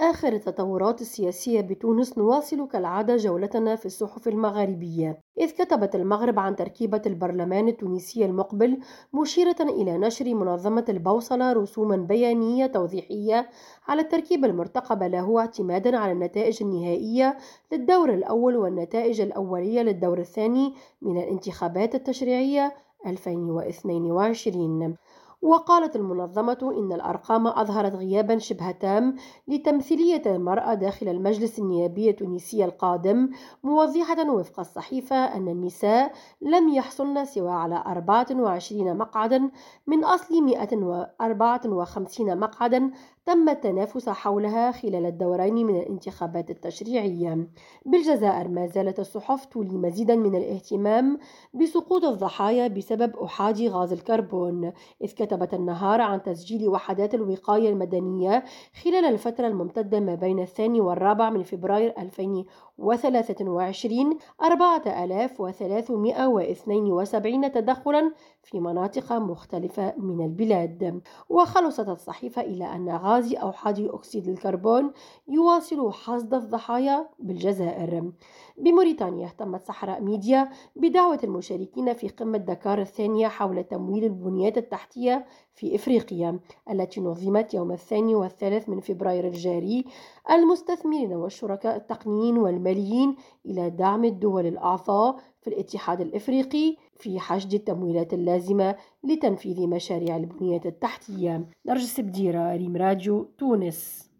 آخر التطورات السياسية بتونس نواصل كالعادة جولتنا في الصحف المغاربية إذ كتبت المغرب عن تركيبة البرلمان التونسي المقبل مشيرة إلى نشر منظمة البوصلة رسوما بيانية توضيحية على التركيب المرتقب له اعتمادا على النتائج النهائية للدور الأول والنتائج الأولية للدور الثاني من الانتخابات التشريعية 2022 وقالت المنظمة إن الأرقام أظهرت غيابا شبه تام لتمثيلية المرأة داخل المجلس النيابي التونسي القادم موضحة وفق الصحيفة أن النساء لم يحصلن سوى على 24 مقعدا من أصل 154 مقعدا تم التنافس حولها خلال الدورين من الانتخابات التشريعية. بالجزائر ما زالت الصحف تولي مزيدا من الاهتمام بسقوط الضحايا بسبب أحاد غاز الكربون إذ كتبت النهار عن تسجيل وحدات الوقاية المدنية خلال الفترة الممتدة ما بين الثاني والرابع من فبراير 2023 4372 تدخلا في مناطق مختلفة من البلاد. وخلصت الصحيفة إلى أن غاز أوحاد أكسيد الكربون يواصل حصد الضحايا بالجزائر. بموريتانيا اهتمت صحراء ميديا بدعوة المشاركين في قمة دكار الثانية حول تمويل البنيات التحتية في إفريقيا التي نظمت يوم الثاني والثالث من فبراير الجاري المستثمرين والشركاء التقنيين والماليين إلى دعم الدول الأعضاء في الاتحاد الإفريقي في حشد التمويلات اللازمة لتنفيذ مشاريع البنية التحتية. نرجس بديرة ريم راديو تونس.